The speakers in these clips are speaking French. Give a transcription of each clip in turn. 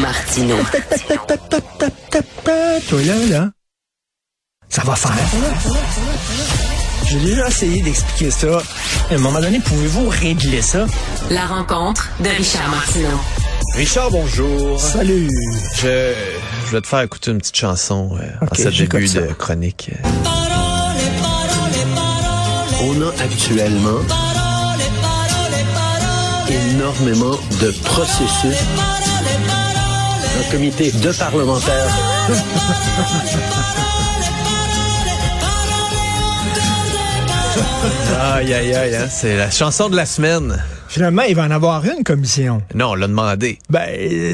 Martino. Toi là, là, ça va faire. J'ai déjà essayé d'expliquer ça. À un moment donné, pouvez-vous régler ça? La rencontre de Richard Martineau. Richard, bonjour. Salut. Je, je vais te faire écouter une petite chanson euh, Ok, en ce début de chronique. On a actuellement énormément de processus. Un comité de parlementaires. Aïe, aïe, aïe, hein, c'est la chanson de la semaine. Finalement, il va en avoir une commission. Non, on l'a demandé. Ben,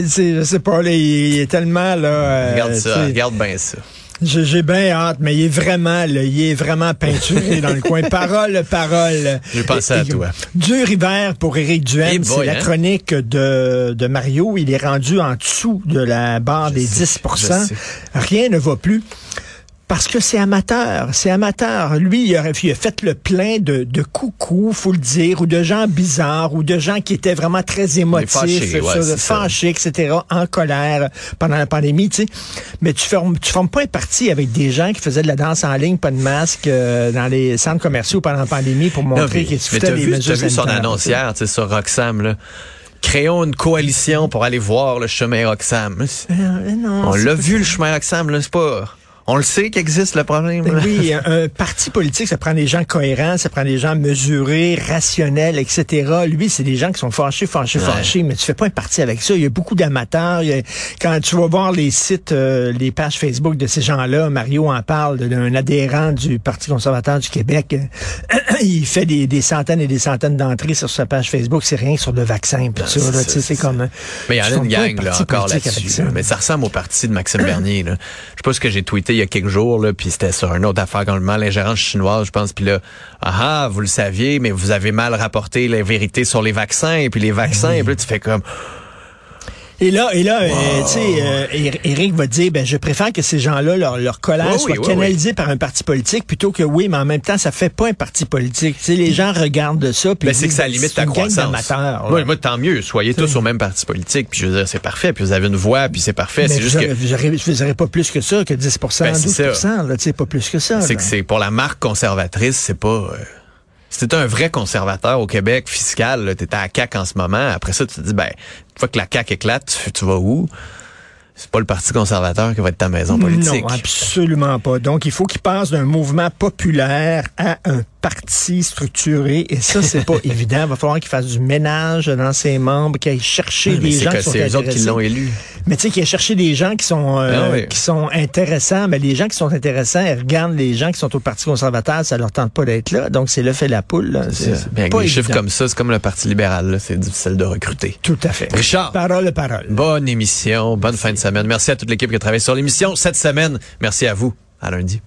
c'est, je sais pas, là, il est tellement, là... euh, Regarde ça, regarde bien ça. J'ai, bien hâte, mais il est vraiment, là, il est vraiment peinturé dans le coin. Parole, parole. J'ai pensé à toi. Dur hiver pour Éric Duhem. C'est la hein? chronique de, de Mario. Il est rendu en dessous de la barre des sais, 10 je sais. Rien ne va plus. Parce que c'est amateur, c'est amateur. Lui, il a, il a fait le plein de, de coucou, faut le dire, ou de gens bizarres, ou de gens qui étaient vraiment très émotifs, fâchés, ouais, ça, fâchés, etc., en colère pendant la pandémie, tu sais. Mais tu formes, tu formes pas un parti avec des gens qui faisaient de la danse en ligne, pas de masque, euh, dans les centres commerciaux pendant la pandémie pour montrer qu'ils foutaient les vu, mesures t'as vu son annoncière, tu sais, sur Roxham, là. Créons une coalition pour aller voir le chemin Roxham. Euh, non, On l'a vu, le chemin Roxham, là, c'est pas... On le sait qu'existe le problème. là. Oui, un, parti politique, ça prend des gens cohérents, ça prend des gens mesurés, rationnels, etc. Lui, c'est des gens qui sont fâchés, fâchés, Ouais. fâchés, mais tu fais pas un parti avec ça. Il y a beaucoup d'amateurs. Quand tu vas voir les sites, euh, les pages Facebook de ces gens-là, Mario en parle d'un adhérent du Parti conservateur du Québec. Euh, il fait des, des centaines et des centaines d'entrées sur sa page Facebook. C'est rien sur le vaccin, ça. c'est comme... euh, Mais il y en a une gang là, encore là-dessus. Mais ça ressemble au parti de Maxime Bernier. Là. Je sais pas ce que j'ai tweeté il y a quelques jours, là, puis c'était sur une autre affaire complètement l'ingérence chinoise, je pense. Puis là, ah, ah, vous le saviez, mais vous avez mal rapporté la vérité sur les vaccins, et puis les vaccins, et puis là, tu fais comme... Et là, et là, euh, tu sais, euh, Éric va dire, ben, je préfère que ces gens-là, leur, leur colère Oui, soit oui, canalisée par un parti politique plutôt que oui, mais en même temps, ça fait pas un parti politique. Tu sais, les gens regardent ça, puis Ben, c'est que ça limite ta croissance. Moi, moi, tant mieux. Soyez tous au même parti politique. Puis je veux dire, c'est parfait. Puis vous avez une voix, puis c'est parfait. C'est juste que... vous aurez pas plus que ça, que 10 Ben, 12 c'est ça. là, tu sais, pas plus que ça. C'est que c'est pour la marque conservatrice, c'est pas. Euh, si un vrai conservateur au Québec fiscal, là, t'es à la CAQ en ce moment. Après ça, tu te dis, ben, une fois que la CAQ éclate, tu, tu vas où? C'est pas le Parti conservateur qui va être ta maison politique. Non, absolument pas. Donc, il faut qu'il passe d'un mouvement populaire à un parti structuré. Et ça, c'est pas évident. Il va falloir qu'il fasse du ménage dans ses membres, qu'il aille chercher Mais des gens que qui sont c'est eux autres qui l'ont élu. Mais tu sais, qu'il aille chercher des gens qui sont euh, Ah oui. qui sont intéressants. Mais les gens qui sont intéressants, ils regardent les gens qui sont au Parti conservateur, ça leur tente pas d'être là. Donc, c'est le fait la poule. C'est- avec pas des chiffres comme ça, c'est comme le Parti libéral, c'est difficile de recruter. Tout à fait. Richard. Parole, parole. Bonne émission, bonne fin de semaine. Merci à toute l'équipe qui a travaillé sur l'émission cette semaine. Merci à vous. À lundi.